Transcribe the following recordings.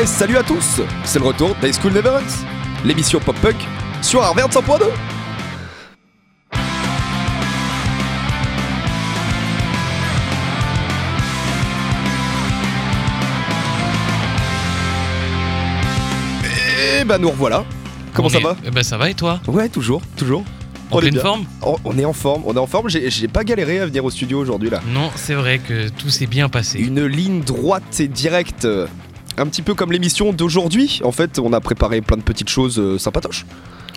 Et salut à tous C'est le retour d'High School Never Ends, l'émission pop-punk sur Harvard 100.2 Et bah nous revoilà Comment On ça est- va? Eh ben ça va et toi? Ouais, toujours, toujours. En On est pleine bien. forme? On on est en forme, on est en forme. J'ai j'ai pas galéré à venir au studio aujourd'hui là. Non, c'est vrai que tout s'est bien passé. Une ligne droite et directe. euh, Un petit peu comme l'émission d'aujourd'hui. En fait, on a préparé plein de petites choses euh, sympatoches.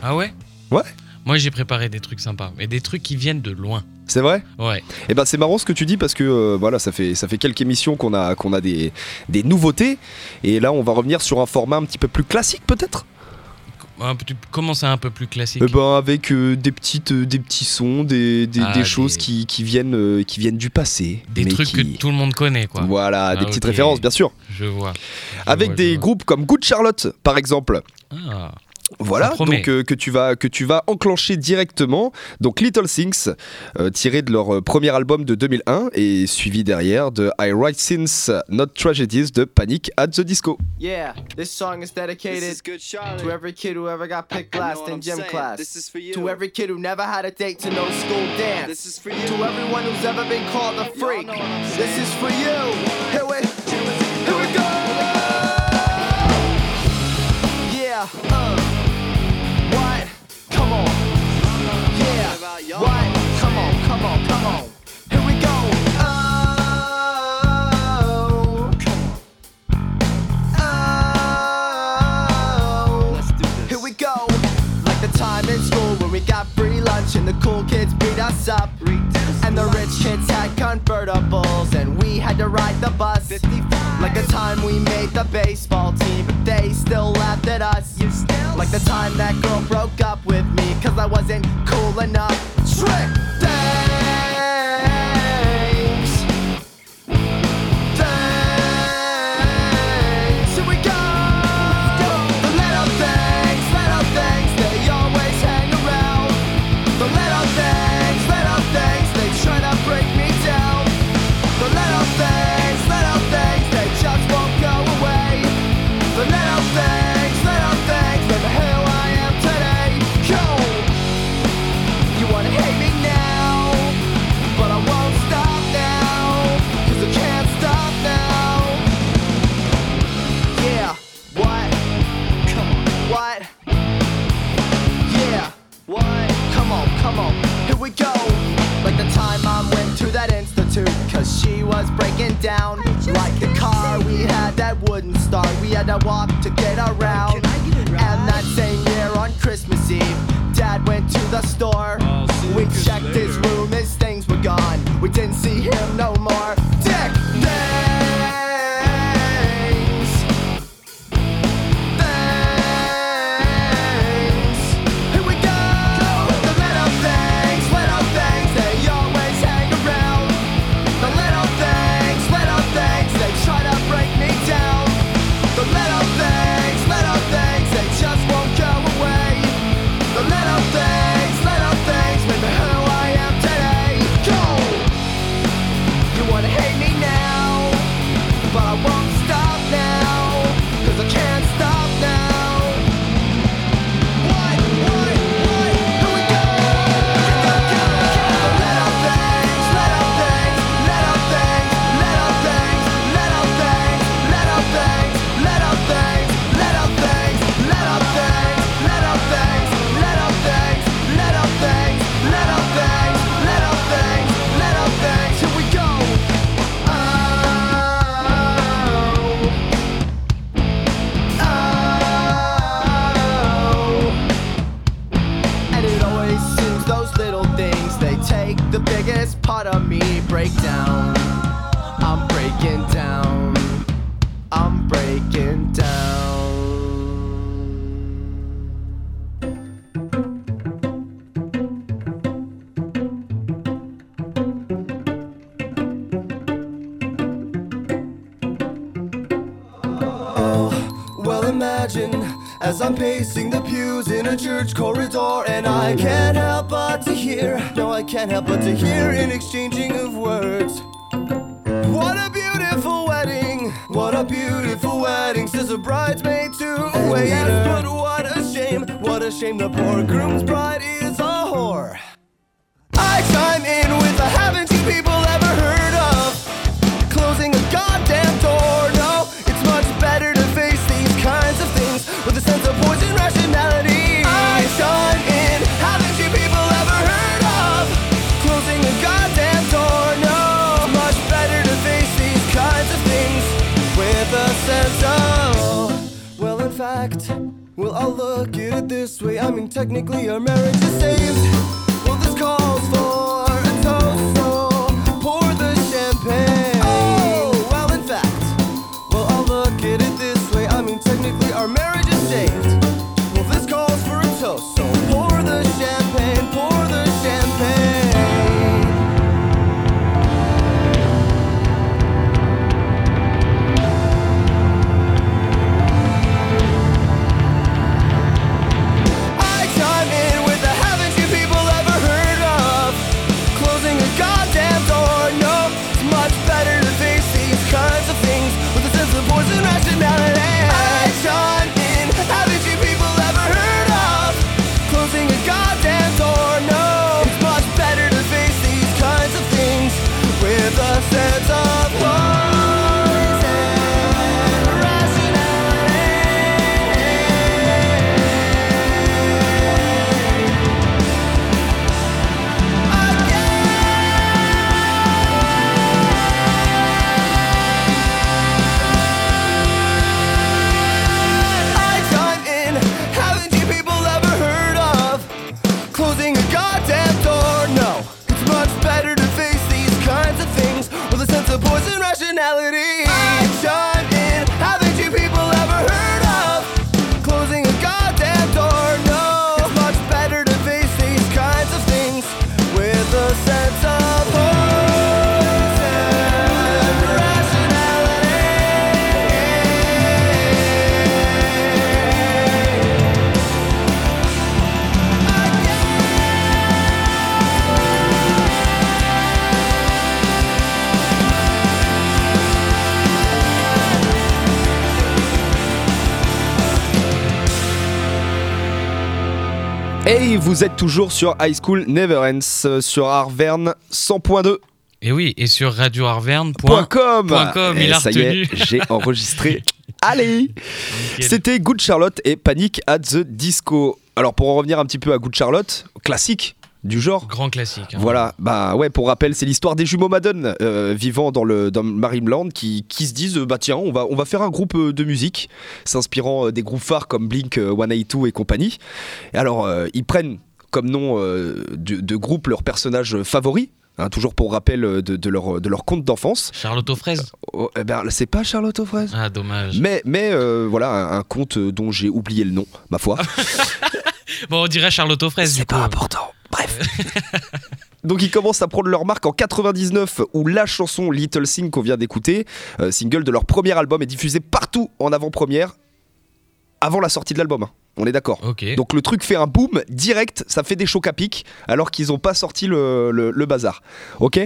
Ah ouais? Ouais. Moi j'ai préparé des trucs sympas, mais des trucs qui viennent de loin. C'est vrai? Ouais. Et ben c'est marrant ce que tu dis parce que euh, voilà, ça fait ça fait quelques émissions qu'on a qu'on a des, des nouveautés et là on va revenir sur un format un petit peu plus classique peut-être? Un peu- à un peu plus classique. Ben avec euh, des petites euh, des petits sons, des, des, Ah, des des- choses qui, qui viennent euh, qui viennent du passé, des trucs qui- que tout le monde connaît quoi. Voilà, des Ah, petites références bien sûr. Je vois. Je Avec vois, des vois. groupes comme Good Charlotte par exemple. Ah. Voilà, donc euh, que tu vas que tu vas enclencher directement. Donc Little Things, euh, tiré de leur euh, premier album de 2001 et suivi derrière de I Write Sins Not Tragedies de Panic at the Disco. Yeah, this song is dedicated is good to every kid who ever got picked last in gym saying? class. This is for you. To every kid who never had a date to no school dance. This is for you. To everyone who's ever been called a freak. This is for you. Here we, here we go. Yeah. Uh. The baseball team, but they still laughed at us. You still Like the time that girl broke up with me cause I wasn't cool enough. Can't help but to hear in exchanging this way. I mean, technically, our marriage is saved. Well, this calls for a toast, so pour the champagne. Oh, well, in fact, well, I'll look at it this way. I mean, technically, our marriage is saved. Vous êtes toujours sur High School Never Ends euh, sur Arverne 100.2. Et oui, et sur Radio Arverne. Point com. point com, Et il a ça y est, j'ai enregistré. Allez. C'était Good Charlotte et Panic at the Disco. Alors pour en revenir un petit peu à Good Charlotte, classique du genre. Grand classique. hein. Voilà, bah ouais, pour rappel, c'est l'histoire des jumeaux Madden euh, vivant dans le, dans Marineland qui, qui se disent euh, bah tiens, on va, on va faire un groupe euh, de musique s'inspirant des groupes phares comme Blink euh, 182 et compagnie. Et alors, euh, ils prennent comme nom euh, de, de groupe leur personnage favori. Hein, toujours pour rappel euh, de, de leur, de leur conte d'enfance. Charlotte aux fraises. Oh, eh ben, c'est pas Charlotte aux fraises. Ah, dommage. Mais, mais euh, voilà, un, un conte dont j'ai oublié le nom, ma foi. Bon, on dirait Charlotte aux fraises. C'est pas coup. important. Bref. Donc ils commencent à prendre leur marque en 99 où la chanson Little Thing qu'on vient d'écouter, euh, single de leur premier album, est diffusée partout en avant-première avant la sortie de l'album. On est d'accord. Donc le truc fait un boom direct, ça fait des chocs à pic alors qu'ils n'ont pas sorti le, le- le bazar. Ok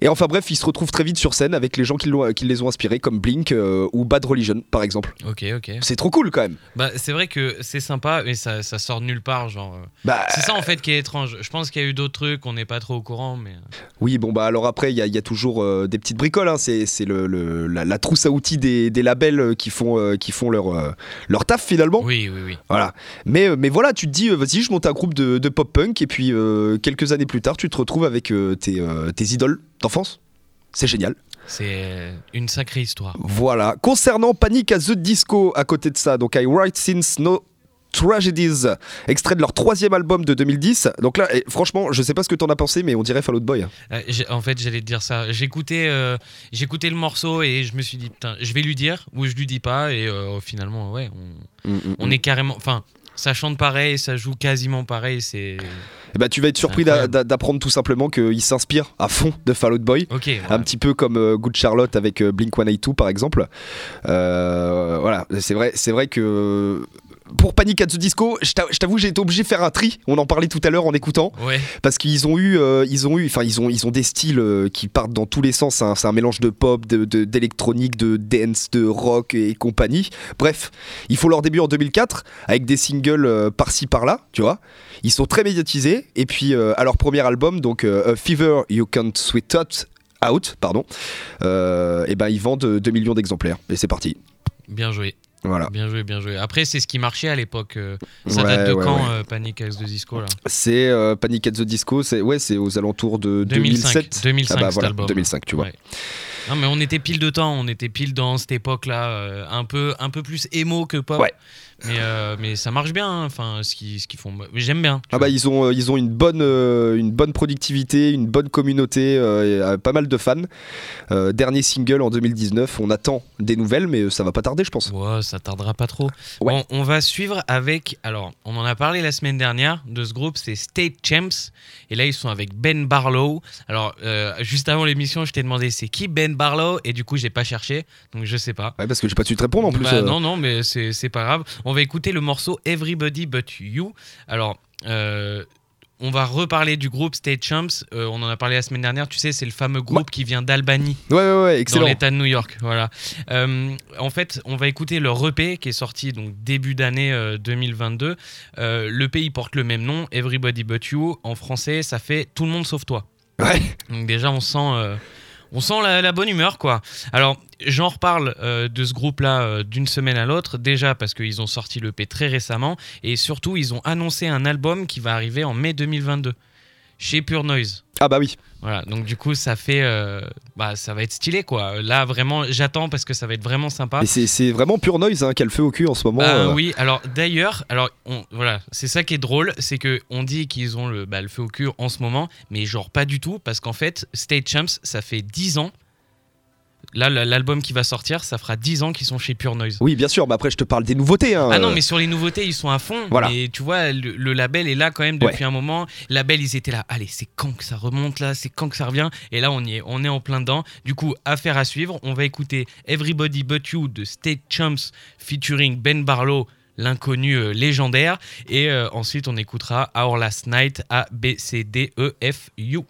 Et enfin bref, ils se retrouvent très vite sur scène avec les gens qui, qui les ont inspirés comme Blink euh, ou Bad Religion par exemple. Ok, ok. C'est trop cool quand même. Bah, c'est vrai que c'est sympa, mais ça, ça sort de nulle part. Genre, euh. Bah, c'est ça en fait qui est étrange. Je pense qu'il y a eu d'autres trucs, on n'est pas trop au courant, mais. euh, Oui, bon, bah alors après, il y, a- il y a toujours euh, des petites bricoles. hein. C'est c'est le, le- la, la trousse à outils des, des labels euh, qui font, euh, qui font leur, euh, leur taf finalement. Oui, oui, oui. Voilà. Mais, euh, mais voilà, tu te dis, euh, vas-y, je monte un groupe de, de pop-punk et puis euh, quelques années plus tard, tu te retrouves avec euh, tes, euh, tes idoles d'enfance. C'est génial. C'est une sacrée histoire. Voilà. Concernant Panic at the Disco, à côté de ça, donc I Write Since No Tragedies, extrait de leur troisième album de 2010. Donc là, eh, franchement, je sais pas ce que t'en as pensé, mais on dirait Fall Out Boy. Euh, en fait, j'allais te dire ça. J'écoutais, euh, j'écoutais le morceau et je me suis dit, putain, je vais lui dire ou je lui dis pas. Et euh, finalement, ouais, on, on est carrément. Enfin, ça chante pareil, ça joue quasiment pareil. C'est. Ben, tu vas être surpris d'apprendre tout simplement qu'il s'inspire à fond de Fall Out Boy. Ok. Un petit peu comme euh, Good Charlotte avec euh, Blink 182 par exemple. Euh, voilà, c'est vrai, c'est vrai que pour Panic at the Disco, je t'a- je t'avoue, j'ai été obligé de faire un tri. On en parlait tout à l'heure en écoutant. Ouais. Parce qu'ils ont eu, euh, ils ont eu, enfin ils ont, ils ont des styles euh, qui partent dans tous les sens. C'est un, mélange de pop, de- de- d'électronique, de, dance, de rock et compagnie. Bref, ils font leur début en 2004 avec des singles euh, par-ci par-là, tu vois. Ils sont très médiatisés. Et puis à leur premier album, donc A Fever You Can't Sweet Out, out pardon, et ben ils vendent 2 millions d'exemplaires. Et c'est parti. Bien joué. Voilà. Bien joué, bien joué. Après, c'est ce qui marchait à l'époque. euh, Ça Ouais, date de ouais, quand, ouais. euh, Panic at the Disco là? C'est euh, Panic at the Disco. C'est ouais, c'est aux alentours de 2005. 2007. 2005, Ah bah voilà, album. 2005, tu vois. Non, mais on était pile de temps. On était pile dans cette époque-là, euh, un peu, un peu plus émo que pop. Mais, euh, mais ça marche bien. hein, Enfin, ce qu'ils qu'ils font. J'aime bien. Ah bah ils ont euh, ils ont une bonne euh, une bonne productivité, une bonne communauté, et, pas mal de fans. Dernier single en 2019, on attend des nouvelles, mais ça va pas tarder, je pense. Ouais, ça tardera pas trop. Ouais. Bon, on va suivre avec. Alors, on en a parlé la semaine dernière de ce groupe, c'est State Champs. Et là, ils sont avec Ben Barlow. Alors, euh, juste avant l'émission, je t'ai demandé c'est qui Ben Barlow? Et du coup, j'ai pas cherché, donc je sais pas. Ouais, parce que j'ai pas su te répondre en plus. Bah, euh. Non, non, mais c'est c'est pas grave. On va écouter le morceau Everybody But You. Alors, euh, on va reparler du groupe State Champs. Euh, on en a parlé la semaine dernière. Tu sais, c'est le fameux groupe qui vient d'Albanie Ouais ouais ouais, dans excellent. l'État de New York. Voilà. Euh, en fait, on va écouter leur EP qui est sorti donc début d'année euh, 2022. Euh, le pays porte le même nom, Everybody But You. En français, ça fait Tout le monde sauf toi. Ouais. Donc déjà, on sent, on sent la, bonne humeur, quoi. Alors, j'en reparle euh, de ce groupe-là euh, d'une semaine à l'autre, déjà parce qu'ils ont sorti l'EP très récemment, et surtout, ils ont annoncé un album qui va arriver en mai 2022 chez Pure Noise. Ah bah oui. Voilà, donc du coup, ça fait, euh, bah, ça va être stylé, quoi. Là, vraiment, j'attends parce que ça va être vraiment sympa. Et c'est vraiment pure noise hein, qu'elle fait au cul en ce moment. Ah euh. oui, alors d'ailleurs, alors on- voilà, c'est ça qui est drôle, c'est que on dit qu'ils ont le, bah, le feu au cul en ce moment, mais genre pas du tout, parce qu'en fait, State Champs, ça fait 10 ans. Là, l'album qui va sortir, ça fera 10 ans qu'ils sont chez Pure Noise. Oui bien sûr, mais après je te parle des nouveautés. hein, Ah non, mais sur les nouveautés, ils sont à fond. Voilà. Mais tu vois, le, le label est là quand même depuis un moment. Le label, ils étaient là. Allez, c'est quand que ça remonte là C'est quand que ça revient? Et là, on y est, on est en plein dedans. Du coup, affaire à suivre. On va écouter Everybody But You de State Champs featuring Ben Barlow, l'inconnu euh, légendaire. Et euh, ensuite, on écoutera Our Last Night A B C D E F U.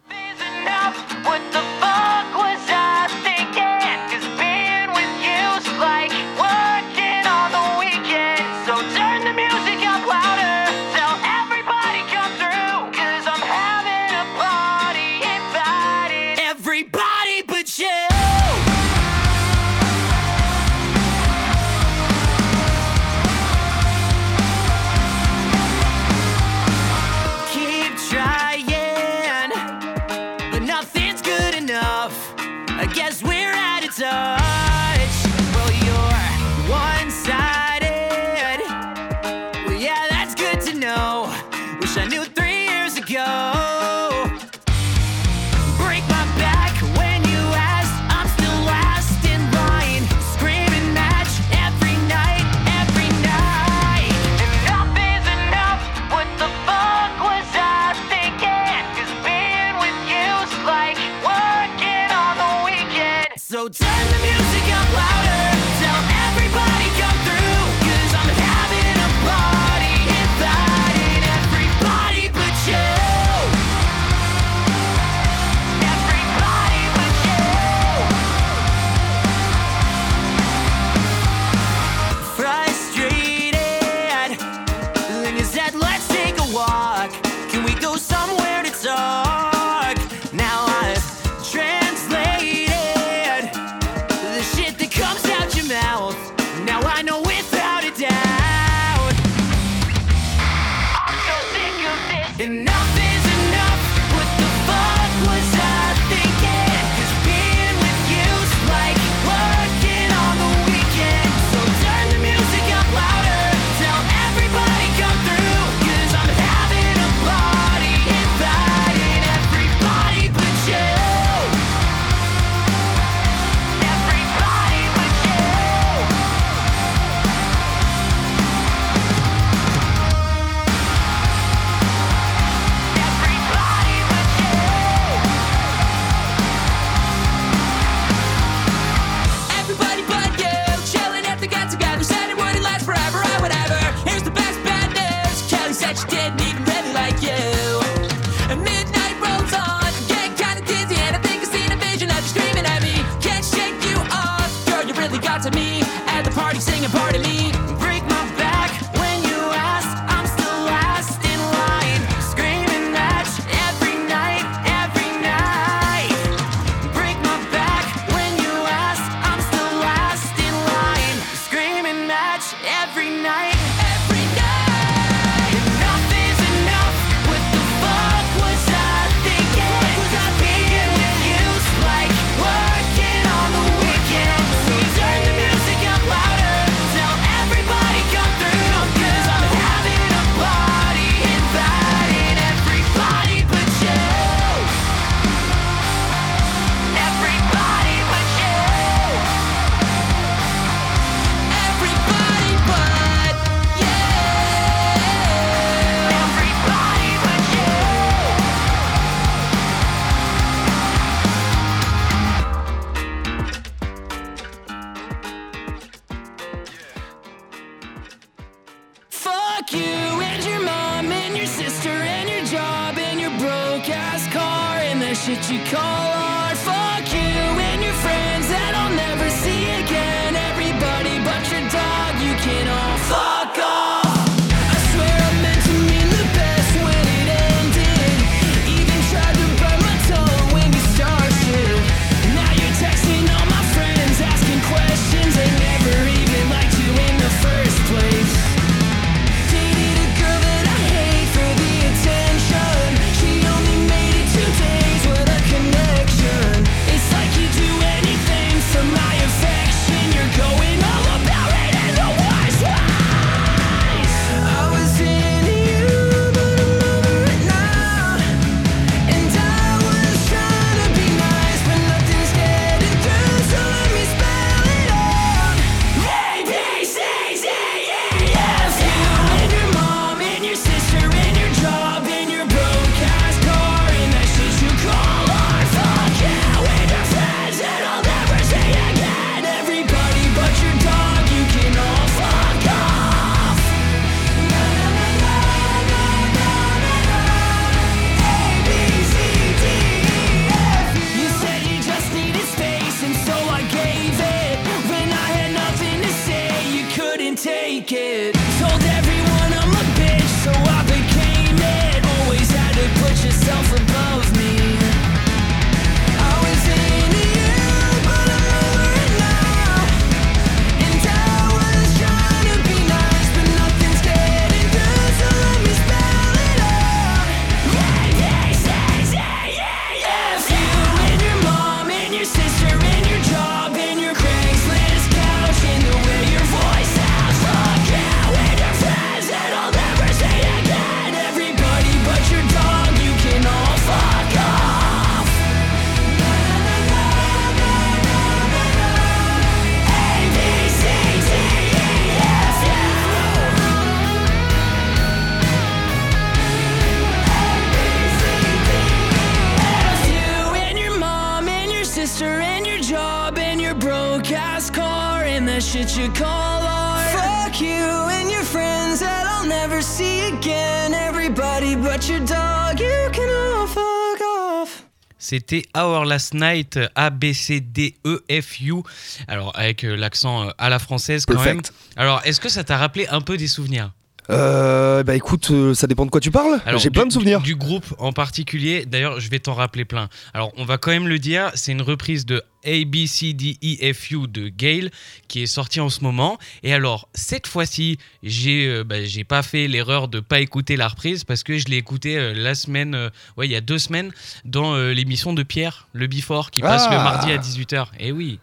and the shit you call art. Fuck you and your friends that I'll never see again. Everybody but your dog, you can all fuck off. C'était Our Last Night, A, B, C, D, E, F, U. Alors, avec euh, l'accent euh, à la française quand Perfect. même. Alors, est-ce que ça t'a rappelé un peu des souvenirs? Euh, bah écoute, euh, ça dépend de quoi tu parles. Alors, J'ai du- plein de souvenirs. Du, du groupe en particulier. D'ailleurs, je vais t'en rappeler plein. Alors, on va quand même le dire, c'est une reprise de A, B, C, D, E, F, U de Gale qui est sortie en ce moment. Et alors, cette fois-ci, j'ai euh, bah, j'ai pas fait l'erreur de pas écouter la reprise parce que je l'ai écouté euh, la semaine, euh, ouais, il y a deux semaines, dans euh, l'émission de Pierre, le Before, qui passe Ah. le mardi à 18h. Et oui,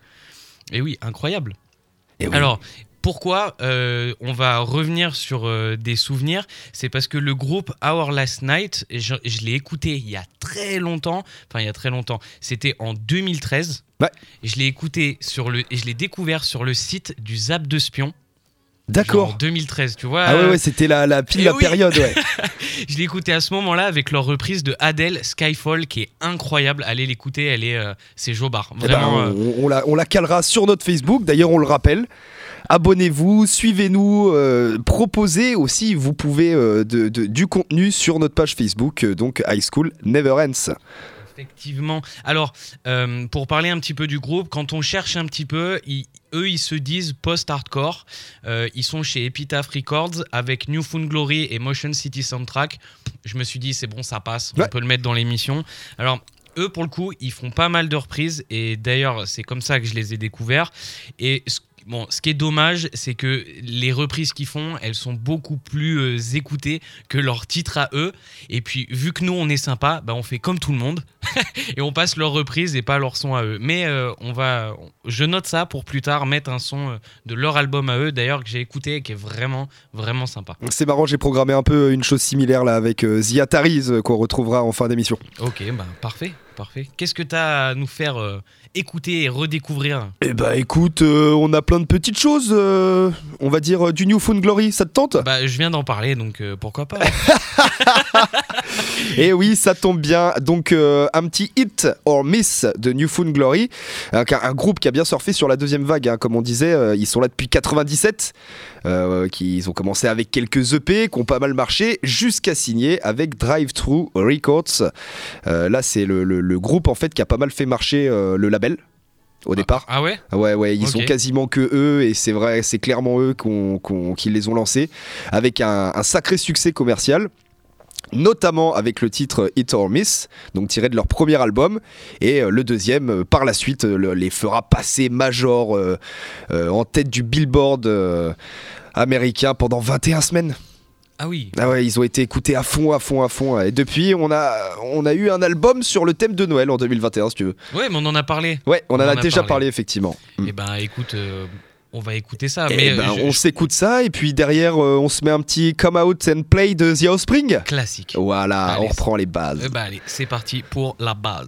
et oui, incroyable. Eh oui. Alors, pourquoi euh, on va revenir sur euh, des souvenirs C'est parce que le groupe Our Last Night, je, je l'ai écouté il y a très longtemps. Enfin, il y a très longtemps. C'était en 2013. Ouais. Et je l'ai écouté sur le, et je l'ai découvert sur le site du Zap de Spion. En D'accord. 2013, tu vois. Ah ouais, euh, ouais, c'était la, la pile eh la oui. période, ouais. Je l'ai écouté à ce moment-là avec leur reprise de Adele Skyfall qui est incroyable. Allez l'écouter, elle est, euh, c'est Jobard. Eh ben, Vraiment. on, on la, on la calera sur notre Facebook. D'ailleurs, on le rappelle. Abonnez-vous, suivez-nous, euh, proposez aussi, vous pouvez euh, de- de- du contenu sur notre page Facebook, euh, donc High School Never Ends. Effectivement. Alors, euh, pour parler un petit peu du groupe, quand on cherche un petit peu, ils- eux, ils se disent post-hardcore. Euh, ils sont chez Epitaph Records avec New Found Glory et Motion City Soundtrack. Je me suis dit, c'est bon, ça passe, on Ouais. peut le mettre dans l'émission. Alors, eux, pour le coup, ils font pas mal de reprises et d'ailleurs, c'est comme ça que je les ai découverts. Et ce- Bon, ce qui est dommage, c'est que les reprises qu'ils font, elles sont beaucoup plus euh, écoutées que leurs titres à eux. Et puis, vu que nous, on est sympa, bah, on fait comme tout le monde et on passe leurs reprises et pas leur son à eux. Mais euh, on va, je note ça pour plus tard mettre un son euh, de leur album à eux, d'ailleurs que j'ai écouté et qui est vraiment, vraiment sympa. C'est marrant, j'ai programmé un peu une chose similaire là avec euh, The Ataris qu'on retrouvera en fin d'émission. Ok, bah parfait, parfait. Qu'est-ce que t'as à nous faire euh, écouter et redécouvrir Eh bah écoute, euh, on a plein de petites choses, euh, on va dire euh, du New Found Glory, ça te tente? Bah, je viens d'en parler, donc euh, pourquoi pas Et oui, ça tombe bien. Donc, euh, un petit hit or miss de New Found Glory, un, un groupe qui a bien surfé sur la deuxième vague, hein, comme on disait. euh, ils sont là depuis 97. Euh, qui, ils ont commencé avec quelques EP qui ont pas mal marché, jusqu'à signer avec Drive Thru Records. Euh, là, c'est le, le- le groupe en fait qui a pas mal fait marcher euh, le label. Au départ, Ah ouais? Ouais, ouais, ils Ok. sont quasiment que eux, et c'est vrai, c'est clairement eux qu'on- qu'on- qui les ont lancés, avec un, un sacré succès commercial notamment avec le titre Hit or Miss, donc tiré de leur premier album, et euh, le deuxième, euh, par la suite, euh, le- les fera passer major euh, euh, en tête du Billboard euh, américain pendant 21 semaines. Ah oui. Ah ouais, ils ont été écoutés à fond, à fond, à fond. Et depuis, on a, on a eu un album sur le thème de Noël en 2021, si tu veux. Ouais, mais on en a parlé. Ouais, on, en a, en a déjà parlé. parlé, effectivement. Et ben écoute, on va écouter ça. Eh mais ben, euh, je- on je- s'écoute ça, et puis derrière, euh, on se met un petit Come Out and Play de The Offspring. classique. Voilà, Allez, on reprend les bases. Eh ben, allez, c'est parti pour la base.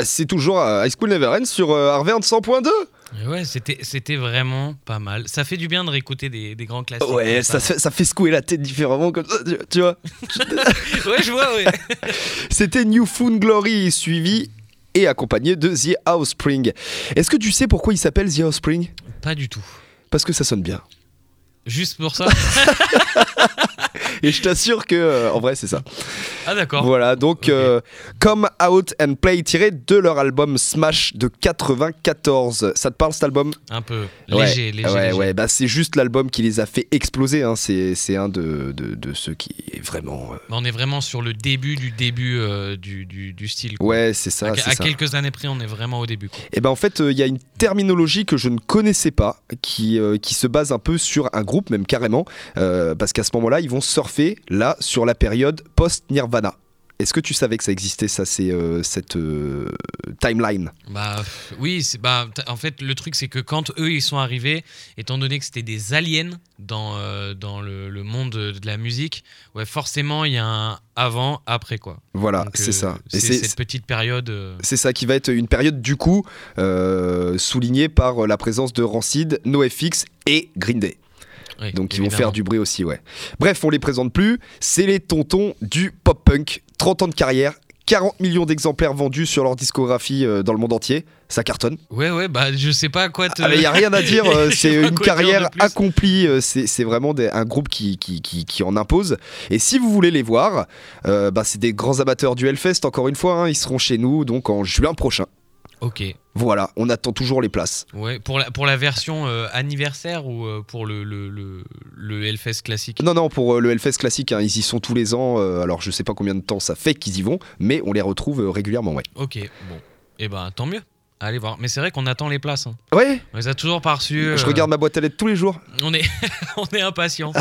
Bah c'est toujours euh, High School Never Ends sur euh, Harvard 100.2 Et Ouais, c'était c'était vraiment pas mal. Ça fait du bien de réécouter des, des grands classiques. Ouais, ça, fait- ça fait secouer la tête différemment comme ça, tu, tu vois. Ouais, je vois, ouais. C'était New Found Glory suivi et accompagné de The Offspring. Est-ce que tu sais pourquoi il s'appelle The Offspring? Pas du tout. Parce que ça sonne bien. Juste pour ça Et je t'assure que euh, en vrai c'est ça. Ah, d'accord. Voilà, donc euh, Come Out and Play tiré de leur album Smash de 94. Ça te parle cet album? Un peu Ouais, léger, léger. Ouais, léger. ouais, bah c'est juste l'album qui les a fait exploser. hein. C'est, c'est un de, de, de ceux qui est vraiment. euh, Bah, on est vraiment sur le début du début du, du, du style. quoi. Ouais, c'est ça. à, à ça. quelques années près, on est vraiment au début. quoi. Et ben en fait, il y a une terminologie que je ne connaissais pas, qui, qui se base un peu sur un groupe, même carrément, euh, parce qu'à ce moment-là, ils vont surfer là sur la période post-Nirvana. Est-ce que tu savais que ça existait, ça, c'est euh, cette euh, timeline? Bah oui, c'est bah en fait le truc c'est que quand eux ils sont arrivés, étant donné que c'était des aliens dans euh, dans le, le monde de la musique, ouais forcément il y a un avant après quoi. Voilà, c'est ça. Et C'est c'est, cette petite période. c'est ça qui va être une période du coup soulignée par la présence de Rancid, NoFX et Green Day. Oui, Donc ils vont faire du bruit aussi, ouais. Bref, on les présente plus. C'est les tontons du pop-punk. 30 ans de carrière, 40 millions d'exemplaires vendus sur leur discographie euh, dans le monde entier. Ça cartonne. Ouais ouais bah je sais pas à quoi te. Il n'y a rien à dire. euh, c'est une carrière accomplie. euh, C'est vraiment des- un groupe qui, qui, qui, qui en impose. Et si vous voulez les voir, bah, c'est des grands amateurs du Hellfest. Encore une fois, hein, ils seront chez nous donc en juin prochain. Ok. Voilà, on attend toujours les places. Ouais, pour la, pour la version euh, anniversaire ou euh, pour le, le, le, le Hellfest classique? Non, non, pour euh, le Hellfest classique, hein, ils y sont tous les ans. alors, je sais pas combien de temps ça fait qu'ils y vont, mais on les retrouve régulièrement, ouais. Ok, bon. Et ben tant mieux. Allez voir. Mais c'est vrai qu'on attend les places. hein. Ouais, On les a toujours pas reçues. je regarde ma boîte à lettres tous les jours. On est, on est impatient.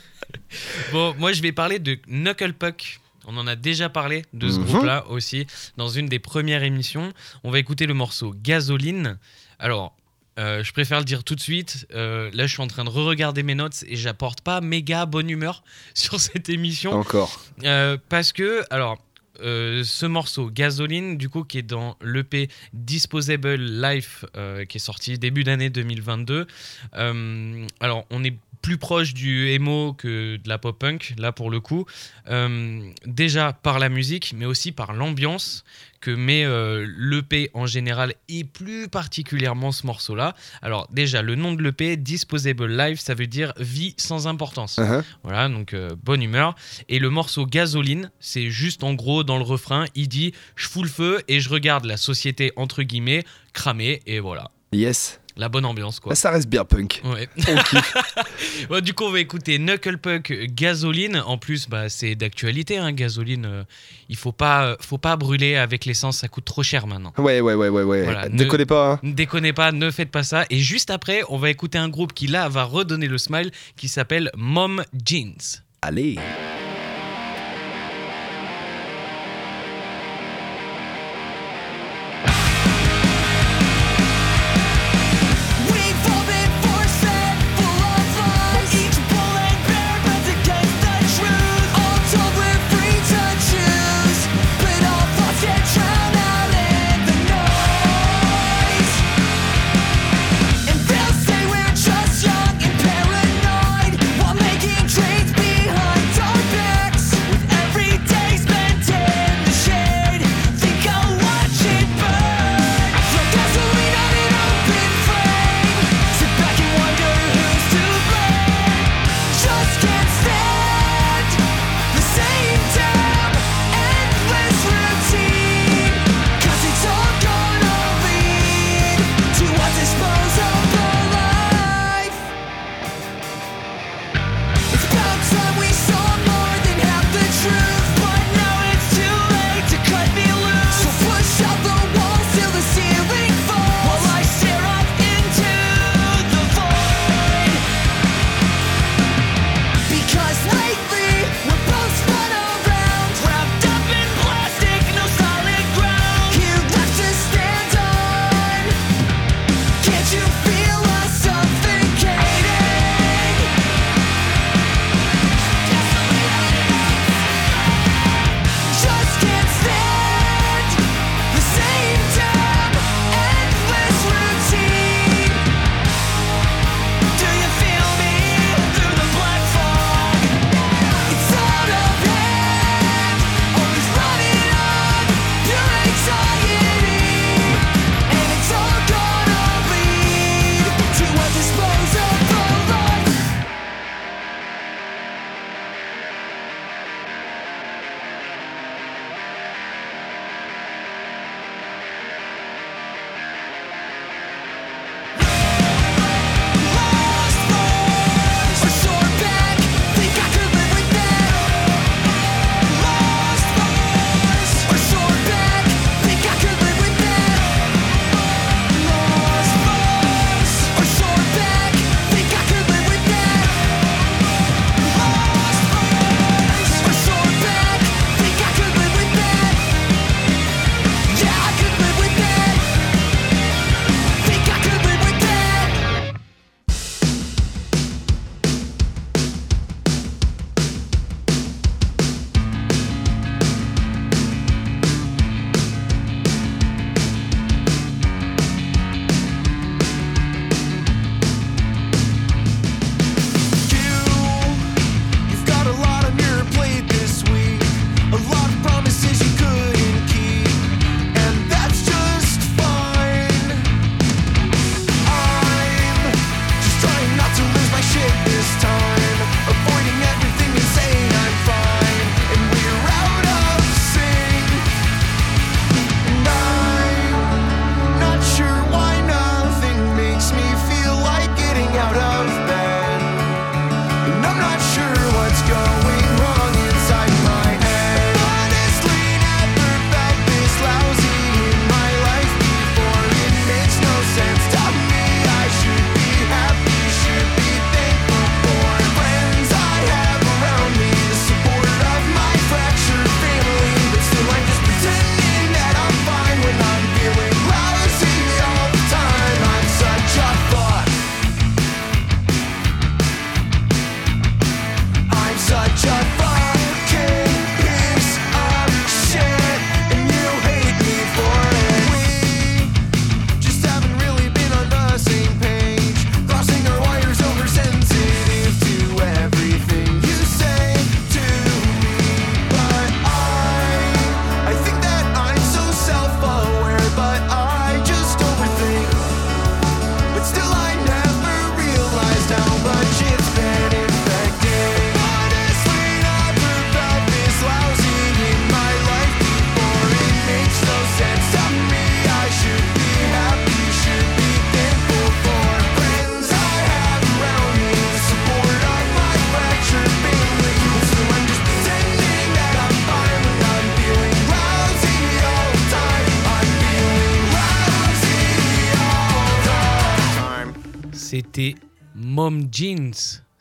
bon, moi je vais parler de Knuckle Puck. On en a déjà parlé de ce Mhm. groupe-là aussi dans une des premières émissions. On va écouter le morceau Gasoline. Alors, euh, je préfère le dire tout de suite. euh, là, je suis en train de re-regarder mes notes et j'apporte pas méga bonne humeur sur cette émission. Encore. Euh, parce que, alors, ce morceau, Gasoline, du coup, qui est dans l'EP Disposable Life, qui est sorti début d'année 2022. euh, alors, on est plus proche du emo que de la pop punk, là pour le coup. Euh, déjà par la musique, mais aussi par l'ambiance que met euh, l'EP en général et plus particulièrement ce morceau-là. Alors déjà, le nom de l'EP, Disposable Life, ça veut dire vie sans importance. Uh-huh. Voilà, donc euh, bonne humeur. Et le morceau Gasoline, c'est juste en gros dans le refrain, il dit je fous le feu et je regarde la société entre guillemets cramer et voilà. Yes. La bonne ambiance quoi. Ah, ça reste bien punk. Ouais. Du coup, on va écouter Knuckle Puck Gasoline. En plus, bah, c'est d'actualité, hein, gasoline. euh, il faut pas, faut pas brûler avec l'essence, ça coûte trop cher maintenant. Ouais, ouais, ouais, ouais, ouais. Voilà, ne- Déconnez pas, hein. Ne déconnez pas, ne faites pas ça. Et juste après, on va écouter un groupe qui là va redonner le smile, qui s'appelle Mom Jeans. Allez.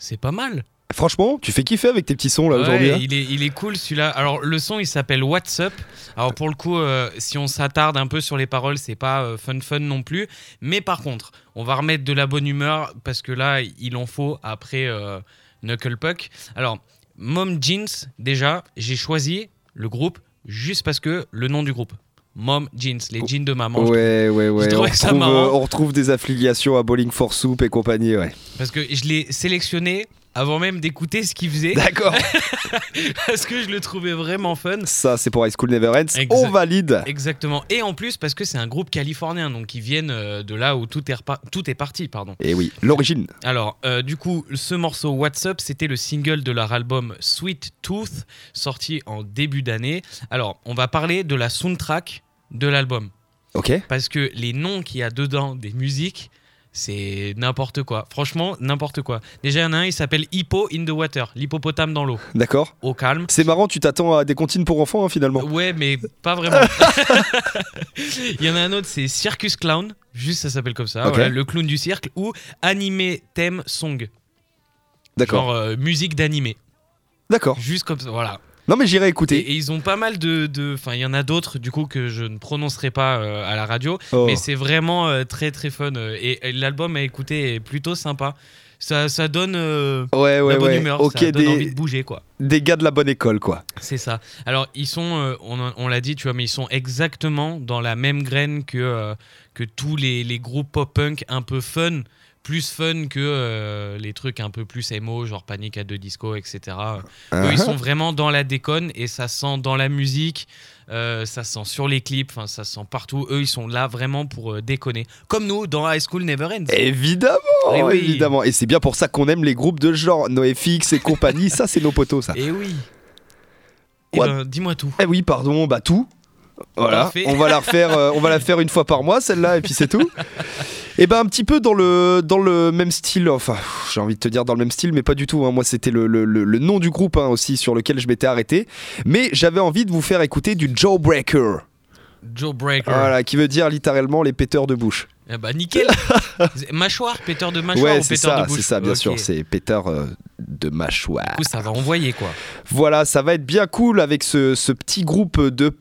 C'est pas mal. Franchement, tu fais kiffer avec tes petits sons là Ouais, aujourd'hui. hein il, est, il est cool celui-là. Alors le son il s'appelle What's Up. Alors pour le coup, euh, si on s'attarde un peu sur les paroles, c'est pas euh, fun fun non plus. Mais par contre, on va remettre de la bonne humeur parce que là, il en faut après euh, Knuckle Puck. Alors, Mom Jeans, déjà, j'ai choisi le groupe juste parce que le nom du groupe. Mom Jeans, les jeans de maman. Ouais, ouais, ouais. On retrouve, marrant. euh, on retrouve des affiliations à Bowling for Soup et compagnie, ouais. Parce que je l'ai sélectionné avant même d'écouter ce qu'il faisait. D'accord. parce que je le trouvais vraiment fun. Ça, c'est pour High School Never Ends. Exact. On valide. Exactement. Et en plus, parce que c'est un groupe californien, donc ils viennent euh, de là où tout est, tout est parti. Pardon. Et oui, l'origine. Alors, euh, du coup, ce morceau What's Up, c'était le single de leur album Sweet Tooth, sorti en début d'année. Alors, on va parler de la soundtrack de l'album. Ok. Parce que les noms qu'il y a dedans des musiques, c'est n'importe quoi. Franchement, n'importe quoi. Déjà, il y en a un, il s'appelle Hippo in the Water, l'hippopotame dans l'eau. D'accord. Au calme. C'est marrant, tu t'attends à des comptines pour enfants hein, finalement. Ouais, mais pas vraiment. Il y en a un autre, c'est Circus Clown. Juste, ça s'appelle comme ça. Voilà, le clown du cirque. Ou Anime Theme Song. D'accord. Genre euh, musique d'animé. D'accord. Juste comme ça. Voilà. Non mais j'irai écouter. et ils ont pas mal de. de- Enfin, il y en a d'autres, du coup, que je ne prononcerai pas euh, à la radio. Oh. Mais c'est vraiment euh, très, très fun. Et, et l'album à écouter est plutôt sympa. Ça, ça donne euh, Ouais, ouais, la bonne ouais. humeur. ça donne envie des, de bouger, quoi. des gars de la bonne école quoi. C'est ça. Alors, ils sont, euh, on, on l'a dit, tu vois, mais ils sont exactement dans la même graine que, que tous les, les groupes pop-punk un peu fun, plus fun que euh, les trucs un peu plus emo, genre Panic at the Disco, etc. Eux, ils sont vraiment dans la déconne et ça sent dans la musique, euh, ça sent sur les clips, ça sent partout. Eux, ils sont là vraiment pour euh, déconner. Comme nous dans High School Never Ends. Évidemment, Eh oui. évidemment. Et c'est bien pour ça qu'on aime les groupes de genre NoFX et compagnie. ça, c'est nos potos, ça. Et oui. Eh ben, dis-moi tout. Eh oui, pardon, bah tout. Voilà, Parfait. on va la refaire, on va la faire une fois par mois celle-là et puis c'est tout. Et ben un petit peu dans le dans le même style, enfin j'ai envie de te dire dans le même style, mais pas du tout. hein. Moi c'était le, le- le- nom du groupe hein, aussi sur lequel je m'étais arrêté, mais j'avais envie de vous faire écouter du Jawbreaker, Joe Breaker. voilà, qui veut dire littéralement les péteurs de bouche. Eh bah nickel. mâchoire, péteur de mâchoire ouais, ou péteur ça, de bouche c'est ça, bien sûr, c'est péteurs euh, de mâchoire. Du coup, ça va envoyer quoi. Voilà, ça va être bien cool avec ce, ce petit groupe de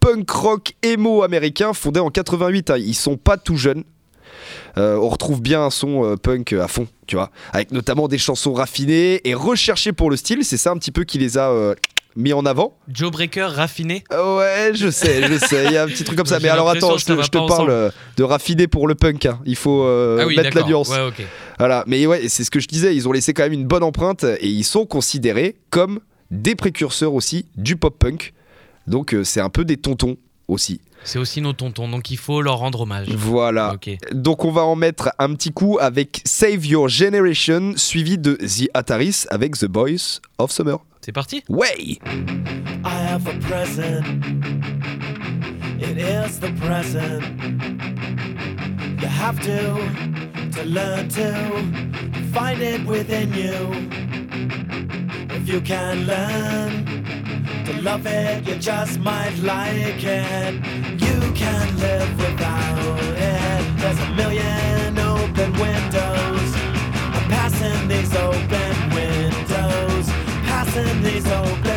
punk rock emo américain fondé en 88. hein. Ils sont pas tout jeunes. Euh, on retrouve bien un son euh, punk à fond, tu vois, avec notamment des chansons raffinées et recherchées pour le style. C'est ça un petit peu qui les a euh, mis en avant. Joe Breaker raffiné. Euh, Ouais, je sais, je sais, il y a un petit truc comme ça. Mais alors attends, je te, je parle ensemble. euh, de raffiné pour le punk. hein. Il faut euh, ah oui, mettre la nuance. Ouais. Voilà, mais ouais, c'est ce que je disais, ils ont laissé quand même une bonne empreinte et ils sont considérés comme des précurseurs aussi du pop-punk. Donc euh, c'est un peu des tontons aussi. C'est aussi nos tontons, donc il faut leur rendre hommage. Voilà. Donc on va en mettre un petit coup avec Save Your Generation, suivi de The Ataris avec The Boys of Summer. C'est parti? Ouais I have a present. It is the present. You have to to learn to find it within you. If you can learn to love it, you just might like it. You can live without it. There's a million open windows. I'm passing these open windows. Passing these open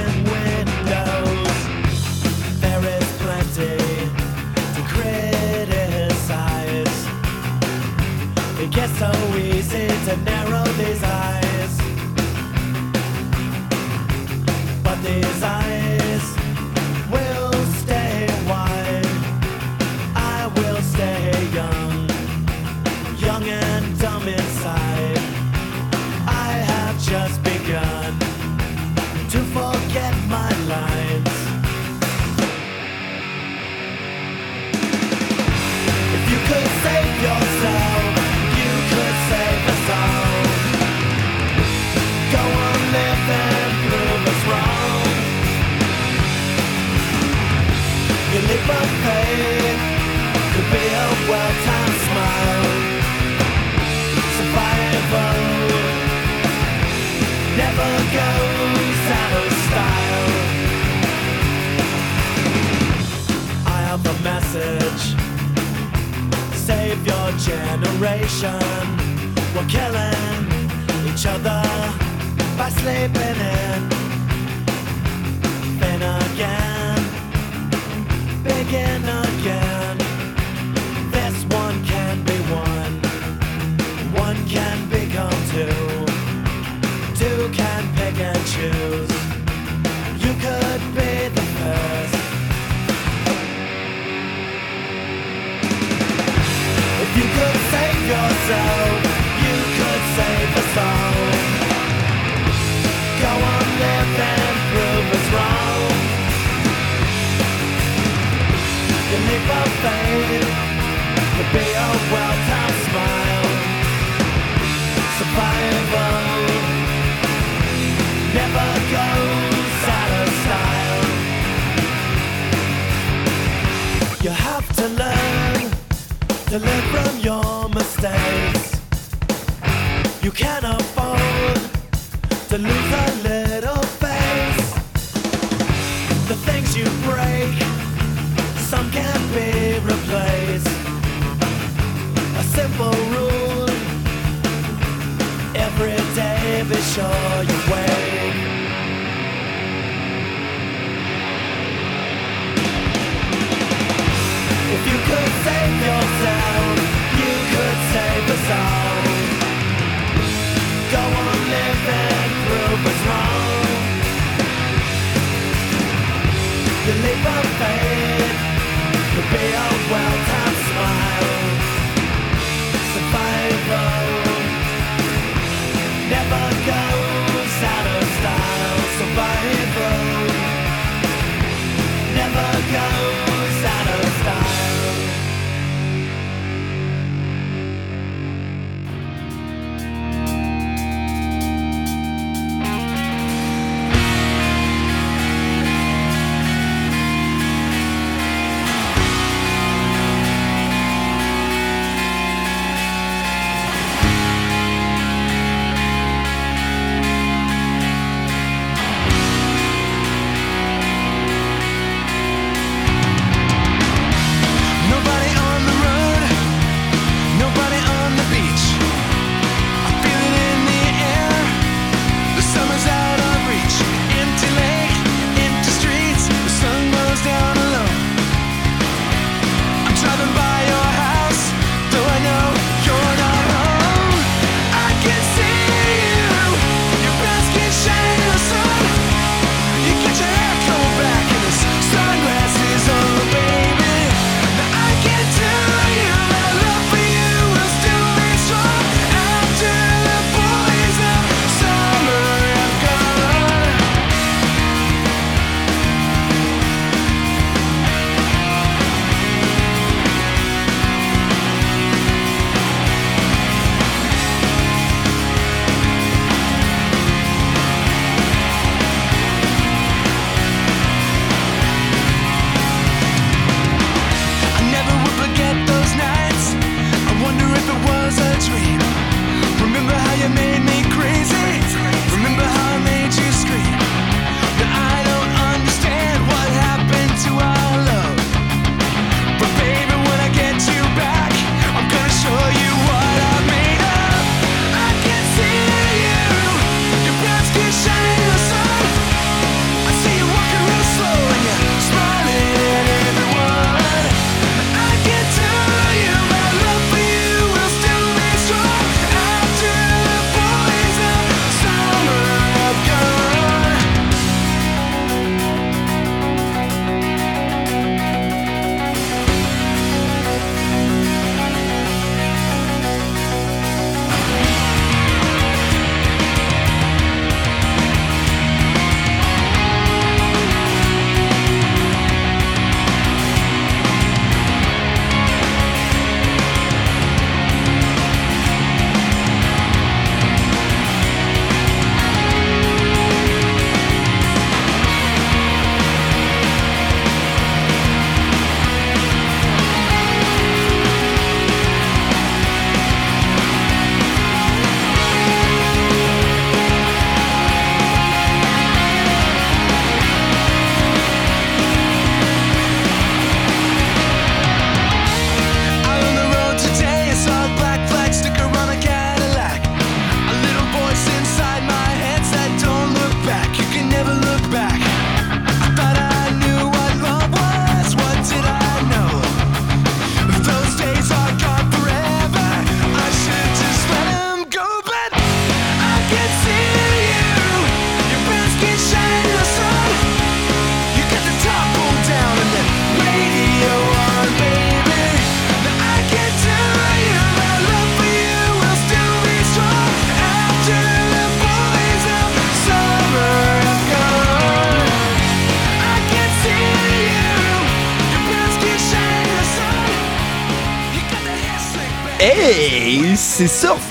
You live for faith, to be a well-timed smile. Survival never goes out of style. You have to learn to learn from your mistakes. You can't afford to lose a little some can be replaced. A simple rule every day, be sure you wake. If you could save yourself, you could save us all. Go on living, prove us wrong. You live on faith, never goes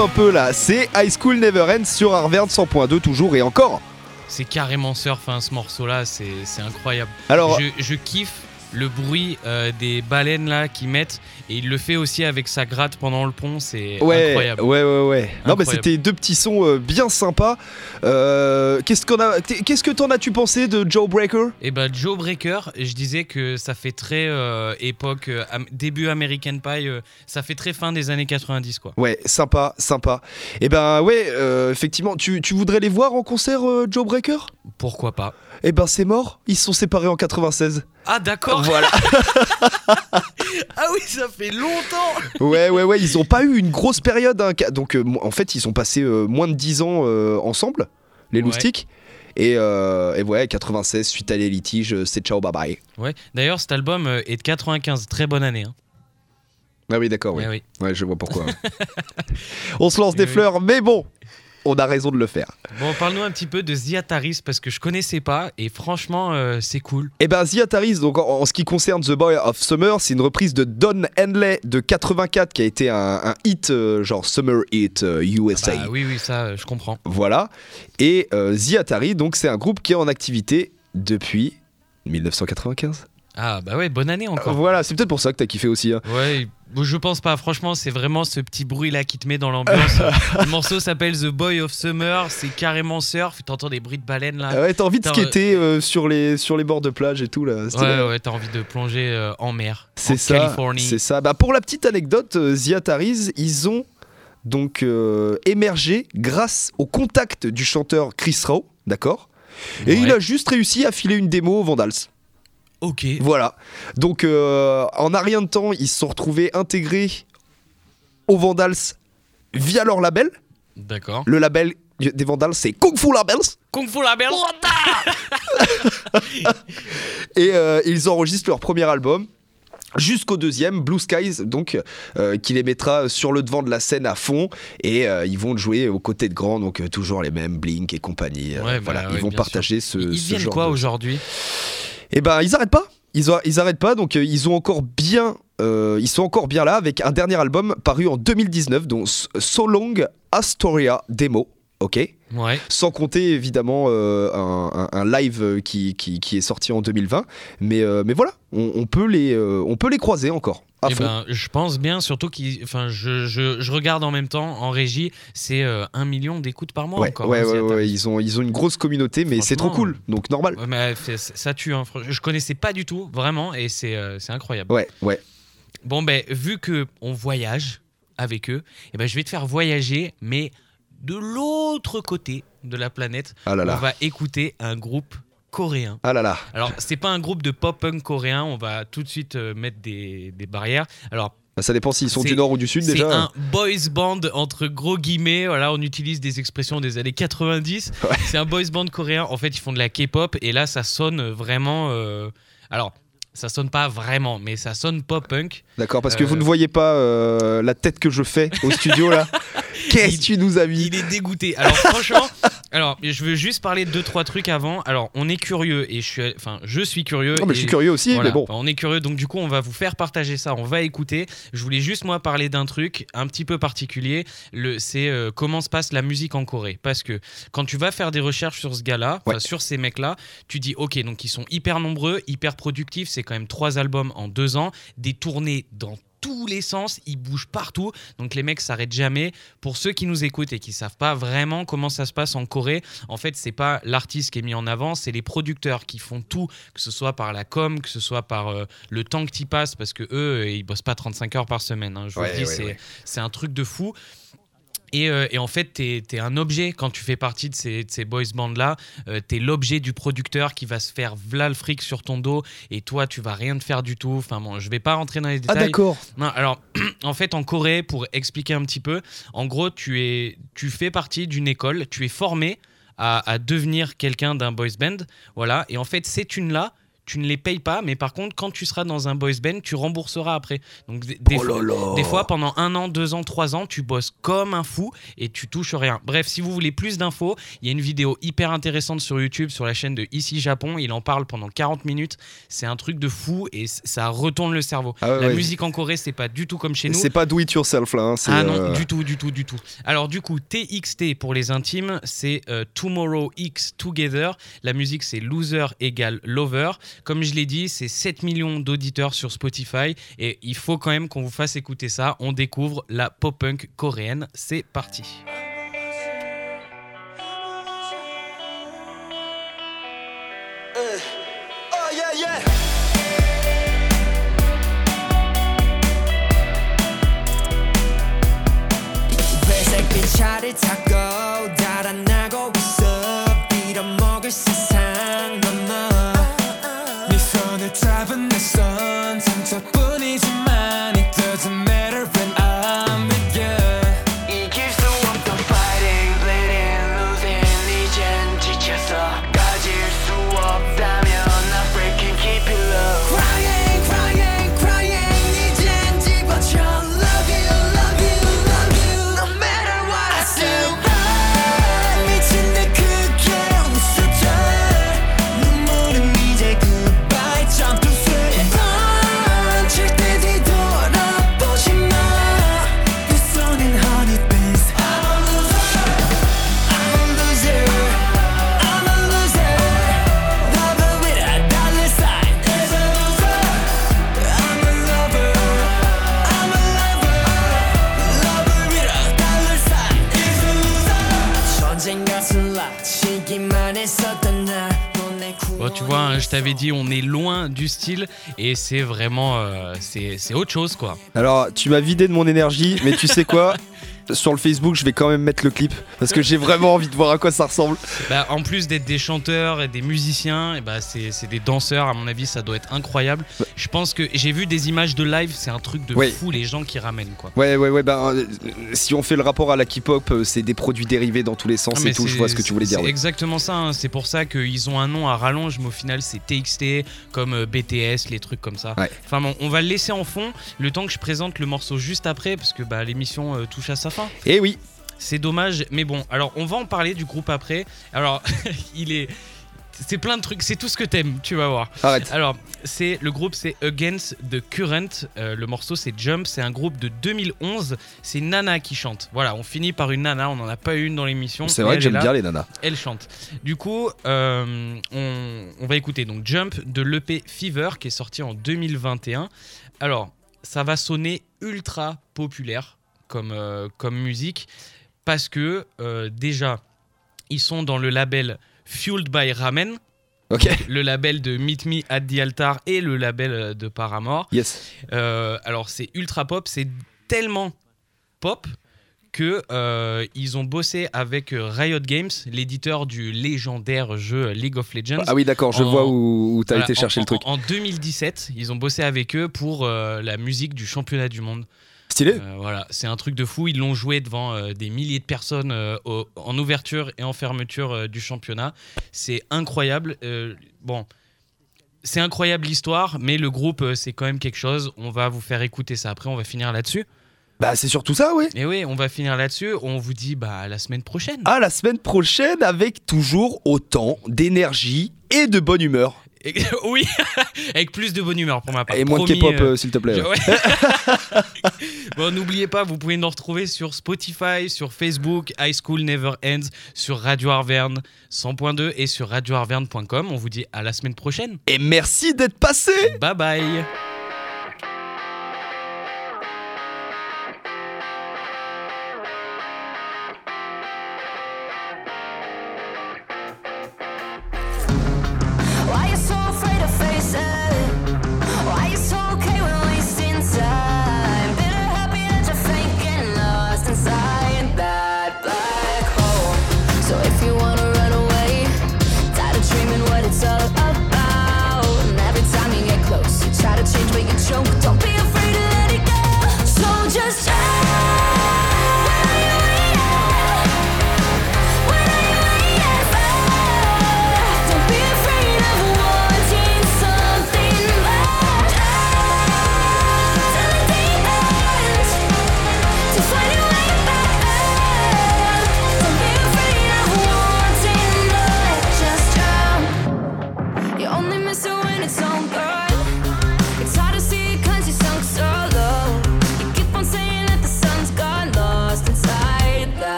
un peu là. C'est High School Never Ends sur Harvard 100.2 toujours et encore. C'est carrément surf, hein, ce morceau-là, c'est c'est incroyable. Alors, je, je kiffe le bruit euh, des baleines là qui mettent et il le fait aussi avec sa gratte pendant le pont, c'est ouais, incroyable. ouais, ouais, ouais. Non, mais c'était deux petits sons euh, bien sympas. Euh, Qu'est-ce qu'on a Qu'est-ce que t'en as-tu pensé de Joe Breaker? Et bah Joe Breaker, je disais que ça fait très époque am- début American Pie, ça fait très fin des années 90 quoi. Ouais, sympa, sympa. Et ben ouais, euh, effectivement, tu, tu voudrais les voir en concert, Joe Breaker? Pourquoi pas Eh ben c'est mort, ils se sont séparés en 96. Ah d'accord. Voilà. Ah oui, ça fait longtemps. ouais, ouais, ouais, ils ont pas eu une grosse période. hein, Donc euh, en fait, ils ont passé euh, moins de 10 ans euh, ensemble, les Ouais. loustiques. Et, euh, et ouais, 96, suite à les litiges, c'est ciao, bye bye. Ouais. D'ailleurs, cet album est de 95, très bonne année. hein. Ah oui, d'accord, oui. Eh oui. Ouais, je vois pourquoi. On se lance des oui. fleurs, mais bon, on a raison de le faire. Bon, parle-nous un petit peu de Ziataris parce que je connaissais pas et franchement, euh, c'est cool. Eh ben, The Ataris, donc en, en ce qui concerne The Boy of Summer, c'est une reprise de Don Henley de 84 qui a été un, un hit, euh, genre Summer Hit euh, USA. Bah oui, oui, ça, euh, je comprends. Voilà. Et euh, The Atari, donc c'est un groupe qui est en activité depuis 1995. Ah bah ouais, bonne année encore. Voilà, c'est peut-être pour ça que t'as kiffé aussi. hein. Ouais, je pense pas. Franchement, c'est vraiment ce petit bruit là qui te met dans l'ambiance. le morceau s'appelle The Boy of Summer. C'est carrément surf. T'entends des bruits de baleines là. Ah ouais, t'as envie de skater euh, sur, les, sur les bords de plage et tout là. Ouais, là. ouais, t'as envie de plonger euh, en mer. C'est ça. C'est ça. Bah, pour la petite anecdote, euh, The Ataris, ils ont donc euh, émergé grâce au contact du chanteur Chris Rowe, d'accord? Et Ouais. il a juste réussi à filer une démo aux Vandals. Ok. Voilà. Donc, euh, en un rien de temps, ils se sont retrouvés intégrés aux Vandals via leur label. D'accord. Le label des Vandals, c'est Kung Fu Labels. Kung Fu la belle. Et euh, ils enregistrent leur premier album. Jusqu'au deuxième, Blue Skies, donc, euh, qui les mettra sur le devant de la scène à fond. Et euh, ils vont jouer aux côtés de grands, donc euh, toujours les mêmes, Blink et compagnie. euh, Ouais, bah voilà, ouais, ils vont partager ce, Ils ce viennent genre quoi de- aujourd'hui? Eh ben, ils arrêtent pas. Ils, ont- ils arrêtent pas, donc euh, ils ont encore bien, euh, ils sont encore bien là avec un dernier album paru en 2019, dont So Long Astoria Demo. Ok. Ouais. Sans compter évidemment euh, un, un- un live qui, qui, qui est sorti en 2020. Mais, euh, mais voilà, on, on peut les, euh, on peut les croiser encore. Eh ben, je pense bien, surtout qu'ils. Enfin, je, je, je regarde en même temps en régie, c'est euh, un million d'écoutes par mois ouais, encore. ouais, hein, ouais, ouais, ils, ont, ils ont une grosse communauté, mais c'est trop cool, donc normal. Mais ça tue, hein, je connaissais pas du tout, vraiment, et c'est euh, incroyable. Ouais, ouais. Bon, ben, vu que on voyage avec eux, eh ben, je vais te faire voyager, mais de l'autre côté de la planète, Ah là on va écouter un groupe coréen. Ah là là. Alors, c'est pas un groupe de pop-punk coréen, on va tout de suite euh, mettre des, des barrières. Alors, Bah, Ça dépend s'ils sont C'est- du nord ou du sud c'est déjà. un boys band entre gros guillemets. Voilà, on utilise des expressions des années 90. Ouais. C'est un boys band coréen. En fait, ils font de la K-pop et là, ça sonne vraiment. euh, Alors, ça sonne pas vraiment, mais ça sonne pop-punk. D'accord, parce que Euh, vous ne voyez pas euh, la tête que je fais au studio là. Qu'est-ce que tu nous as mis Il est dégoûté. Alors franchement, alors je veux juste parler de deux trois trucs avant. Alors on est curieux et je suis, enfin je suis curieux. Non, mais et- je suis curieux aussi, Voilà, mais bon. on est curieux, donc du coup, on va vous faire partager ça. On va écouter. Je voulais juste moi parler d'un truc un petit peu particulier. Le, c'est euh, comment se passe la musique en Corée? Parce que quand tu vas faire des recherches sur ce gars-là, Ouais. sur ces mecs-là, tu dis ok, donc ils sont hyper nombreux, hyper productifs. C'est quand même trois albums en deux ans, des tournées dans tous les sens, ils bougent partout, donc les mecs s'arrêtent jamais. Pour ceux qui nous écoutent et qui savent pas vraiment comment ça se passe en Corée, en fait, c'est pas l'artiste qui est mis en avant, c'est les producteurs qui font tout, que ce soit par la com, que ce soit par euh, le temps que tu passes, parce que eux, ils bossent pas 35 heures par semaine. hein. je vous Ouais, le dis, ouais, c'est ouais. c'est un truc de fou. Et, euh, et en fait, t'es es un objet quand tu fais partie de ces, de ces boys bands-là. Euh, t'es l'objet du producteur qui va se faire v'là le fric sur ton dos et toi, tu vas rien te faire du tout. Enfin bon, je vais pas rentrer dans les Ah détails. d'accord. Non, alors, en fait, en Corée, pour expliquer un petit peu, en gros, tu, es, tu fais partie d'une école, tu es formé à, à devenir quelqu'un d'un boys band, voilà, et en fait, ces thunes-là, tu ne les payes pas, mais par contre, quand tu seras dans un boys band, tu rembourseras après. Donc, des, des Oh là fois, des fois, pendant un an, deux ans, trois ans, tu bosses comme un fou et tu touches rien. Bref, si vous voulez plus d'infos, il y a une vidéo hyper intéressante sur YouTube, sur la chaîne de Ici Japon. Il en parle pendant 40 minutes. C'est un truc de fou et ça retourne le cerveau. Ah ouais, la ouais. musique en Corée, c'est pas du tout comme chez nous. C'est pas do it yourself là. hein, Ah non, euh, du tout, du tout, du tout. Alors du coup, TXT pour les intimes, c'est euh, Tomorrow X Together. La musique, c'est Loser égale Lover. Comme je l'ai dit, c'est 7 millions d'auditeurs sur Spotify. Et il faut quand même qu'on vous fasse écouter ça. On découvre la pop-punk coréenne. C'est parti. Oh yeah, yeah. 회색빛 차를 타고 달아나고 t'avais dit, on est loin du style et c'est vraiment, euh, c'est c'est autre chose quoi. Alors, tu m'as vidé de mon énergie, mais tu sais quoi? Sur le Facebook, je vais quand même mettre le clip parce que j'ai vraiment envie de voir à quoi ça ressemble. Bah, en plus d'être des chanteurs et des musiciens, et bah, c'est c'est des danseurs, à mon avis, ça doit être incroyable. Je pense que j'ai vu des images de live, c'est un truc de Ouais. fou, les gens qui ramènent quoi. Ouais, ouais, ouais. Bah, euh, si on fait le rapport à la K-pop, euh, c'est des produits dérivés dans tous les sens Ah, et tout. Je vois ce que tu voulais dire. C'est ouais. exactement ça, hein. c'est pour ça qu'ils ont un nom à rallonge, mais au final c'est TXT, comme euh, BTS, les trucs comme ça. Ouais. Enfin bon, on va le laisser en fond, le temps que je présente le morceau juste après, parce que bah, l'émission euh, touche à sa fin. Et oui, C'est dommage, mais bon, alors on va en parler du groupe après. Alors, il est. C'est plein de trucs, c'est tout ce que t'aimes, tu vas voir. arrête. Alors, c'est le groupe c'est Against the Current. Euh, le morceau c'est Jump. C'est un groupe de 2011. C'est Nana qui chante. Voilà, on finit par une Nana. On n'en a pas eu une dans l'émission. C'est vrai que j'aime bien les nanas. Elle chante. Du coup, euh, on, on va écouter donc Jump de l'EP Fever qui est sorti en 2021. Alors, ça va sonner ultra populaire comme, euh, comme musique parce que euh, déjà, ils sont dans le label Fueled by Ramen le label de Meet Me at the Altar et le label euh, de Paramore. Yes. Alors c'est ultra pop, c'est tellement pop que euh, ils ont bossé avec Riot Games, l'éditeur du légendaire jeu League of Legends. Ah oui, d'accord. Je En- vois où, où t'as Voilà, été chercher en, le truc. En, en 2017, ils ont bossé avec eux pour euh, la musique du championnat du monde. Stylé. Euh, voilà, c'est un truc de fou. Ils l'ont joué devant euh, des milliers de personnes euh, au- en ouverture et en fermeture du championnat. C'est incroyable. Bon, c'est incroyable l'histoire, mais le groupe, c'est quand même quelque chose. On va vous faire écouter ça après. On va finir là-dessus. Bah, c'est surtout ça, oui. Et oui, on va finir là-dessus. On vous dit bah à la semaine prochaine. À la semaine prochaine avec toujours autant d'énergie et de bonne humeur. Oui, avec plus de bonne humeur pour ma part. Et moins de K-pop, euh, euh, s'il te plaît. Ouais. bon, n'oubliez pas, vous pouvez nous retrouver sur Spotify, sur Facebook, High School Never Ends, sur Radio Arverne 100.2 et sur radioarverne.com. On vous dit à la semaine prochaine. Et merci d'être passé. Bye bye.